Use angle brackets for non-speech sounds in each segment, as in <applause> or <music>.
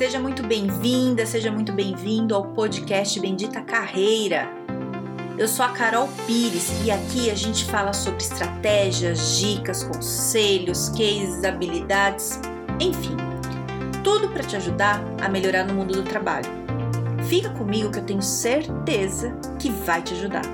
Seja muito bem-vinda, seja muito bem-vindo ao podcast Bendita Carreira. Eu sou a Carol Pires e aqui a gente fala sobre estratégias, dicas, conselhos, cases, habilidades, enfim, tudo para te ajudar a melhorar no mundo do trabalho. Fica comigo que eu tenho certeza que vai te ajudar.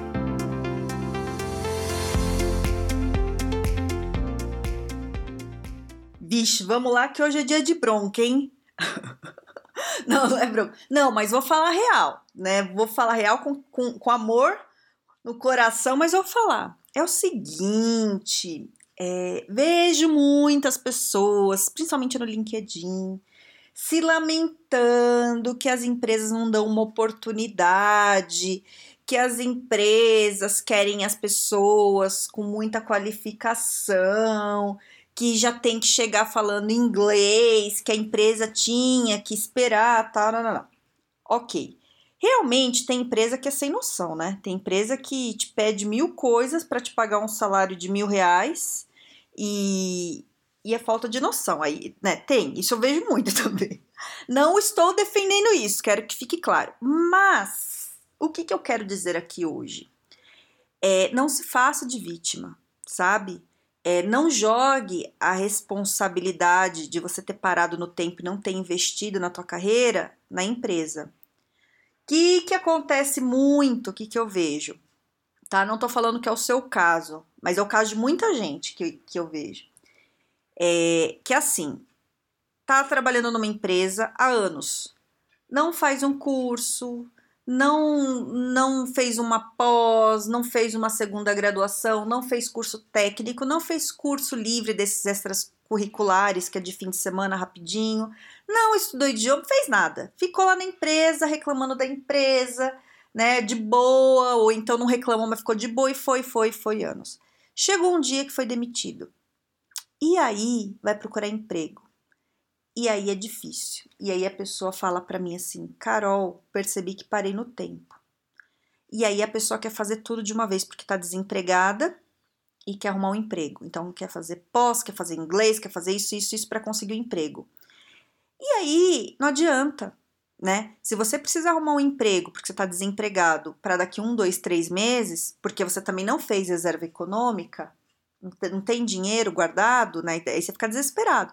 Vixe, vamos lá que hoje é dia de bronca, hein? <laughs> não, não é bronca. Não, mas vou falar real, né? Vou falar real com, com, com amor no coração, mas vou falar. É o seguinte, é, vejo muitas pessoas, principalmente no LinkedIn, se lamentando que as empresas não dão uma oportunidade, que as empresas querem as pessoas com muita qualificação, que já tem que chegar falando inglês, que a empresa tinha que esperar, tal, não, não, não. Ok. Realmente tem empresa que é sem noção, né? Tem empresa que te pede mil coisas para te pagar um salário de mil reais e, e é falta de noção. Aí, né? Tem, isso eu vejo muito <laughs> também. Não estou defendendo isso, quero que fique claro. Mas o que, que eu quero dizer aqui hoje? É, não se faça de vítima, sabe? É, não jogue a responsabilidade de você ter parado no tempo e não ter investido na tua carreira na empresa. O que, que acontece muito, o que, que eu vejo? Tá? Não tô falando que é o seu caso, mas é o caso de muita gente que, que eu vejo. É, que assim, tá trabalhando numa empresa há anos, não faz um curso, não não fez uma pós, não fez uma segunda graduação, não fez curso técnico, não fez curso livre desses extras curriculares que é de fim de semana rapidinho, não estudou idioma, fez nada. Ficou lá na empresa reclamando da empresa, né, de boa, ou então não reclamou, mas ficou de boa e foi, foi, foi anos. Chegou um dia que foi demitido. E aí vai procurar emprego. E aí é difícil. E aí a pessoa fala para mim assim: Carol, percebi que parei no tempo. E aí a pessoa quer fazer tudo de uma vez porque tá desempregada e quer arrumar um emprego. Então quer fazer pós, quer fazer inglês, quer fazer isso, isso, isso para conseguir um emprego. E aí não adianta, né? Se você precisa arrumar um emprego porque você está desempregado para daqui um, dois, três meses, porque você também não fez reserva econômica, não tem dinheiro guardado, né? Aí você fica desesperado.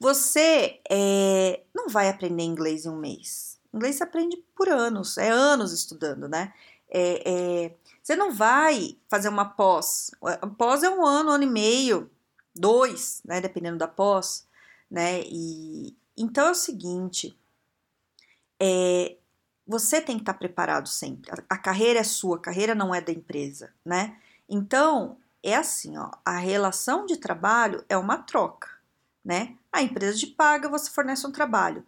Você é, não vai aprender inglês em um mês. Inglês você aprende por anos, é anos estudando, né? É, é, você não vai fazer uma pós. Pós é um ano, um ano e meio, dois, né? Dependendo da pós, né? E então é o seguinte: é, você tem que estar preparado sempre. A, a carreira é sua, a carreira não é da empresa, né? Então é assim, ó, a relação de trabalho é uma troca, né? A empresa te paga, você fornece um trabalho. O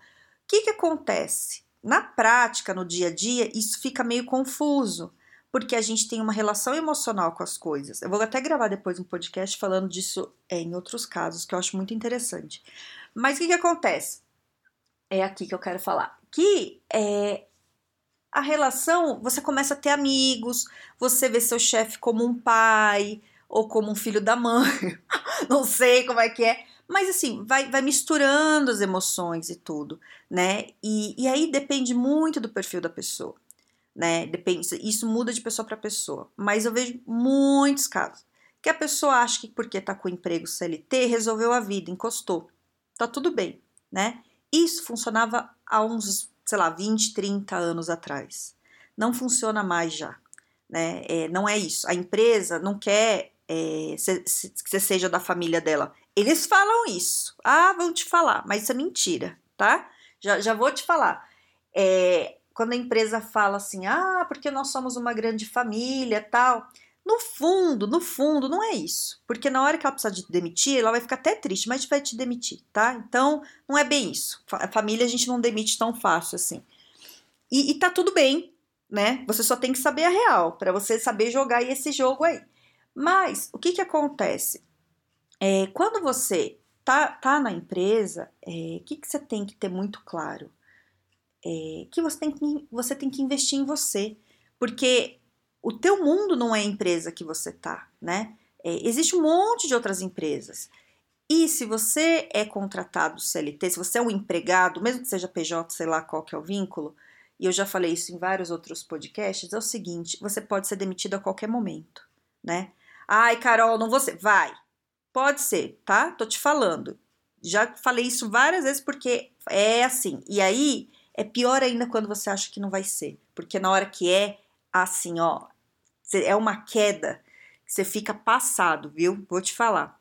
que, que acontece? Na prática, no dia a dia, isso fica meio confuso, porque a gente tem uma relação emocional com as coisas. Eu vou até gravar depois um podcast falando disso é, em outros casos, que eu acho muito interessante. Mas o que, que acontece? É aqui que eu quero falar. Que é, a relação, você começa a ter amigos, você vê seu chefe como um pai ou como um filho da mãe, <laughs> não sei como é que é, mas assim, vai, vai misturando as emoções e tudo, né? E, e aí depende muito do perfil da pessoa, né? Depende, isso muda de pessoa para pessoa. Mas eu vejo muitos casos que a pessoa acha que porque tá com emprego CLT resolveu a vida, encostou. Tá tudo bem, né? Isso funcionava há uns, sei lá, 20, 30 anos atrás. Não funciona mais já, né? É, não é isso. A empresa não quer é, que você seja da família dela. Eles falam isso. Ah, vão te falar, mas isso é mentira, tá? Já, já vou te falar. É, quando a empresa fala assim, ah, porque nós somos uma grande família, tal. No fundo, no fundo, não é isso. Porque na hora que ela precisar de demitir, ela vai ficar até triste, mas vai te demitir, tá? Então, não é bem isso. A família a gente não demite tão fácil assim. E, e tá tudo bem, né? Você só tem que saber a real, para você saber jogar esse jogo aí. Mas, o que que acontece? É, quando você tá, tá na empresa, o é, que, que você tem que ter muito claro? É, que você tem que você tem que investir em você, porque o teu mundo não é a empresa que você tá, né? É, existe um monte de outras empresas. E se você é contratado CLT, se você é um empregado, mesmo que seja PJ, sei lá qual que é o vínculo, e eu já falei isso em vários outros podcasts, é o seguinte, você pode ser demitido a qualquer momento, né? Ai, Carol, não ser. Vai. Pode ser, tá? Tô te falando. Já falei isso várias vezes porque é assim. E aí é pior ainda quando você acha que não vai ser, porque na hora que é assim, ó, é uma queda, você fica passado, viu? Vou te falar.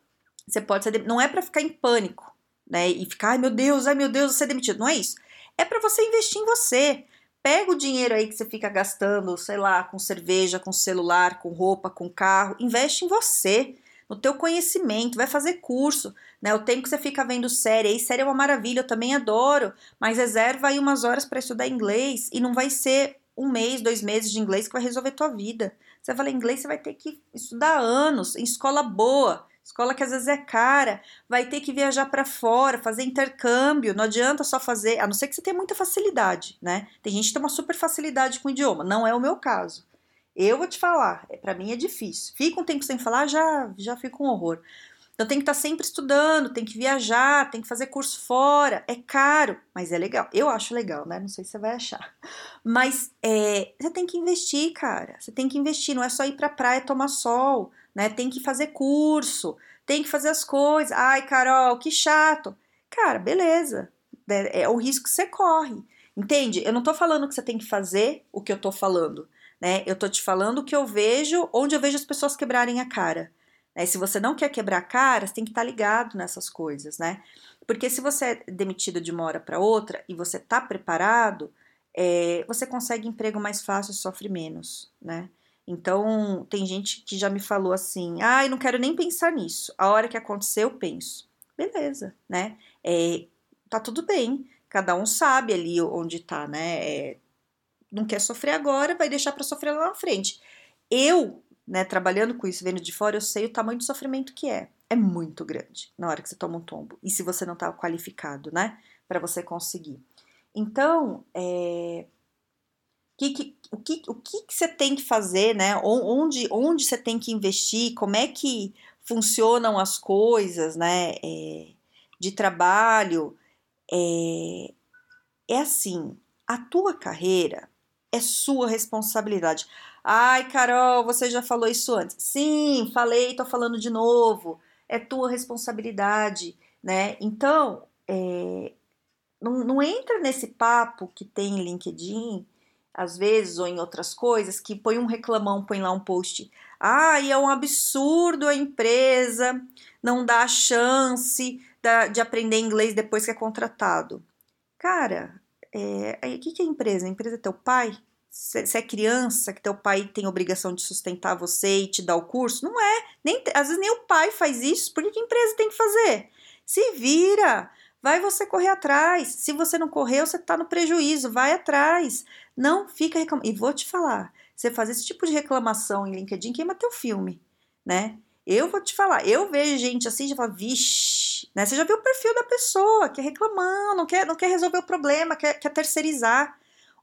Você pode ser. Não é para ficar em pânico, né? E ficar, ai meu Deus, ai meu Deus, vou ser demitido. Não é isso. É para você investir em você. Pega o dinheiro aí que você fica gastando, sei lá, com cerveja, com celular, com roupa, com carro, investe em você, no teu conhecimento, vai fazer curso, né? O tempo que você fica vendo série, aí série é uma maravilha, eu também adoro, mas reserva aí umas horas para estudar inglês e não vai ser um mês, dois meses de inglês que vai resolver tua vida. Você vai falar inglês, você vai ter que estudar anos em escola boa, Escola que às vezes é cara, vai ter que viajar para fora, fazer intercâmbio, não adianta só fazer, a não ser que você tenha muita facilidade, né? Tem gente que tem uma super facilidade com o idioma, não é o meu caso. Eu vou te falar, é, para mim é difícil. Fica um tempo sem falar, já já fica um horror. Então tem que estar tá sempre estudando, tem que viajar, tem que fazer curso fora. É caro, mas é legal. Eu acho legal, né? Não sei se você vai achar. Mas é, você tem que investir, cara. Você tem que investir. Não é só ir pra praia tomar sol né? Tem que fazer curso, tem que fazer as coisas. Ai, Carol, que chato. Cara, beleza. É, é o risco que você corre. Entende? Eu não tô falando que você tem que fazer o que eu tô falando, né? Eu tô te falando o que eu vejo, onde eu vejo as pessoas quebrarem a cara. Né? Se você não quer quebrar a cara, você tem que estar tá ligado nessas coisas, né? Porque se você é demitido de uma hora para outra e você tá preparado, é, você consegue emprego mais fácil, sofre menos, né? Então, tem gente que já me falou assim: ah, eu não quero nem pensar nisso. A hora que acontecer, eu penso. Beleza, né? É, tá tudo bem. Cada um sabe ali onde tá, né? É, não quer sofrer agora, vai deixar para sofrer lá na frente. Eu, né, trabalhando com isso, vendo de fora, eu sei o tamanho de sofrimento que é. É muito grande na hora que você toma um tombo. E se você não tá qualificado, né, para você conseguir. Então, é, que, que, o que, o que, que você tem que fazer, né? Onde, onde você tem que investir, como é que funcionam as coisas, né? É, de trabalho. É, é assim, a tua carreira é sua responsabilidade. Ai, Carol, você já falou isso antes. Sim, falei, tô falando de novo. É tua responsabilidade, né? Então, é, não, não entra nesse papo que tem LinkedIn às vezes, ou em outras coisas, que põe um reclamão, põe lá um post. E é um absurdo a empresa não dá a chance da, de aprender inglês depois que é contratado. Cara, é, o que, é empresa? A empresa é teu pai? Se, é criança, que teu pai tem obrigação de sustentar você e te dar o curso? Não é. Nem, às vezes nem o pai faz isso. Por que, que a empresa tem que fazer? Se vira. Vai você correr atrás. Se você não correu, você está no prejuízo. Vai atrás. Não fica reclamando. E vou te falar: você fazer esse tipo de reclamação em LinkedIn queima teu filme, né? Eu vou te falar, eu vejo gente assim, já fala, vixe, né? Você já viu o perfil da pessoa, quer reclamar, não quer, não quer resolver o problema, quer, quer terceirizar.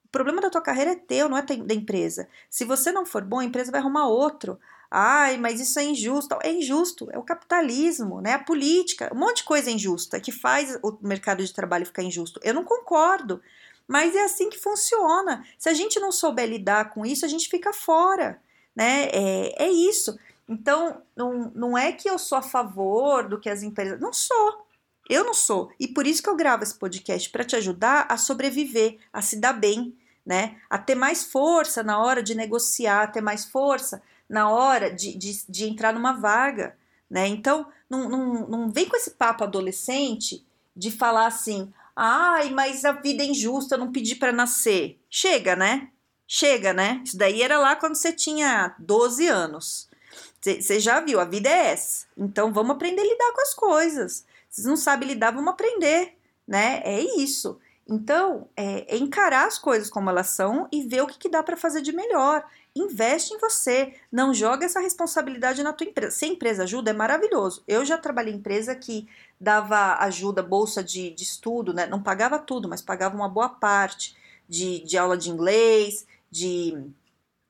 O problema da tua carreira é teu, não é da empresa. Se você não for bom, a empresa vai arrumar outro. Ai, mas isso é injusto. É injusto, é o capitalismo, né? A política, um monte de coisa é injusta que faz o mercado de trabalho ficar injusto. Eu não concordo, mas é assim que funciona. Se a gente não souber lidar com isso, a gente fica fora, né? É, é isso. Então, não, não é que eu sou a favor do que as empresas. Não sou. Eu não sou. E por isso que eu gravo esse podcast para te ajudar a sobreviver, a se dar bem, né? A ter mais força na hora de negociar, a ter mais força na hora de, de, de entrar numa vaga, né? Então, não, não, não vem com esse papo adolescente de falar assim, ai, mas a vida é injusta, eu não pedi para nascer. Chega, né? Chega, né? Isso daí era lá quando você tinha 12 anos. Você já viu, a vida é essa. Então vamos aprender a lidar com as coisas. Vocês não sabem lidar, vamos aprender, né? É isso. Então, é, é encarar as coisas como elas são e ver o que, que dá para fazer de melhor investe em você, não joga essa responsabilidade na tua empresa. Se a empresa ajuda, é maravilhoso. Eu já trabalhei em empresa que dava ajuda, bolsa de, de estudo, né? Não pagava tudo, mas pagava uma boa parte de, de aula de inglês, de,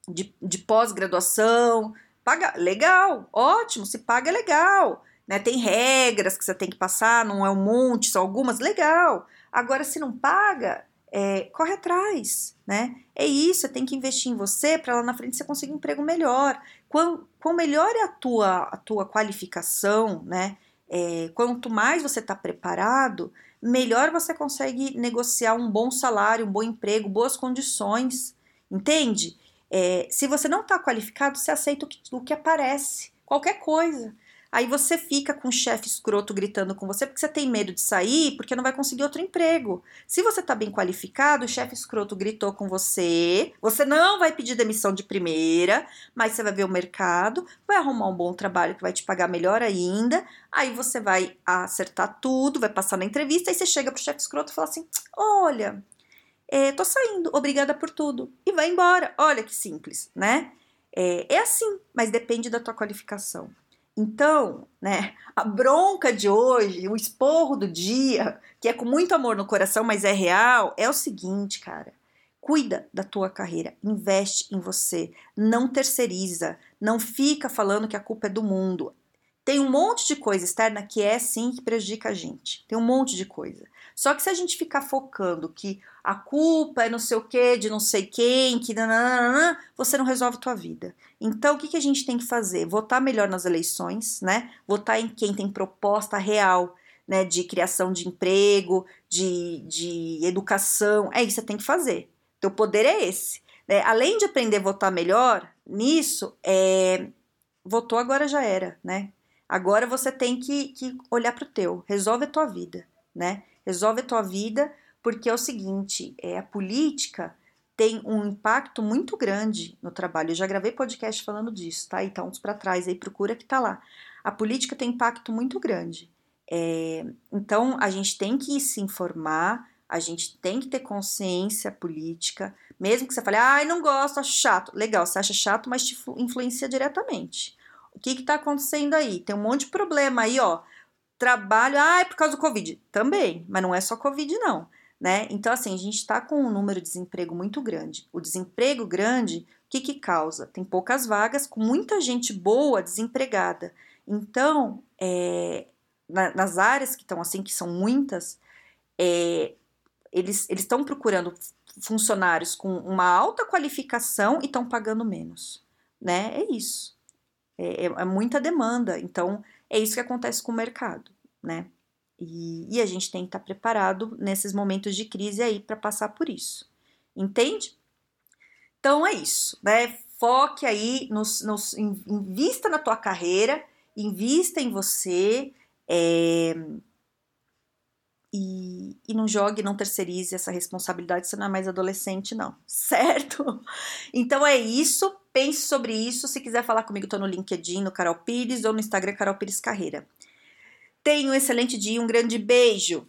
de, de pós-graduação. Paga, legal, ótimo, se paga é legal. né? Tem regras que você tem que passar, não é um monte, são algumas, legal. Agora, se não paga, é, corre atrás, né? É isso, você tem que investir em você para lá na frente você conseguir um emprego melhor. Quanto, quanto melhor é a tua, a tua qualificação, né? É, quanto mais você está preparado, melhor você consegue negociar um bom salário, um bom emprego, boas condições, entende? É, se você não está qualificado, você aceita o que, o que aparece, qualquer coisa. Aí você fica com o chefe escroto gritando com você porque você tem medo de sair, porque não vai conseguir outro emprego. Se você está bem qualificado, o chefe escroto gritou com você, você não vai pedir demissão de primeira, mas você vai ver o mercado, vai arrumar um bom trabalho que vai te pagar melhor ainda. Aí você vai acertar tudo, vai passar na entrevista, aí você chega pro chefe escroto e fala assim: "Olha, é, tô saindo, obrigada por tudo". E vai embora. Olha que simples, né? É, é assim, mas depende da tua qualificação. Então, né, a bronca de hoje, o esporro do dia, que é com muito amor no coração, mas é real, é o seguinte, cara. Cuida da tua carreira, investe em você, não terceiriza, não fica falando que a culpa é do mundo. Tem um monte de coisa externa que é sim que prejudica a gente. Tem um monte de coisa. Só que se a gente ficar focando que a culpa é não sei o que, de não sei quem, que nananana, você não resolve tua vida. Então, o que, que a gente tem que fazer? Votar melhor nas eleições, né? Votar em quem tem proposta real, né? De criação de emprego, de, de educação. É isso que você tem que fazer. Teu poder é esse. Né? Além de aprender a votar melhor, nisso, é, votou agora já era, né? Agora você tem que, que olhar para o teu, resolve a tua vida, né? Resolve a tua vida, porque é o seguinte, é a política tem um impacto muito grande no trabalho. Eu já gravei podcast falando disso, tá? Então, uns para trás aí, procura que tá lá. A política tem impacto muito grande. É, então, a gente tem que se informar, a gente tem que ter consciência política, mesmo que você fale, ai, ah, não gosto, acho chato. Legal, você acha chato, mas te influencia diretamente. O que está acontecendo aí? Tem um monte de problema aí, ó. Trabalho, ah, é por causa do Covid. Também, mas não é só Covid, não. Né? Então, assim, a gente está com um número de desemprego muito grande. O desemprego grande, o que, que causa? Tem poucas vagas, com muita gente boa desempregada. Então, é, na, nas áreas que estão assim, que são muitas, é, eles estão procurando funcionários com uma alta qualificação e estão pagando menos. Né? É isso. É, é, é muita demanda. Então, é isso que acontece com o mercado, né? E, e a gente tem que estar preparado nesses momentos de crise aí para passar por isso. Entende? Então é isso, né? Foque aí, nos, nos, invista na tua carreira, invista em você é, e, e não jogue, não terceirize essa responsabilidade, você não é mais adolescente, não, <laughs> certo? Então é isso pense sobre isso. Se quiser falar comigo, tô no LinkedIn, no Carol Pires ou no Instagram Carol Pires Carreira. Tenha um excelente dia, um grande beijo!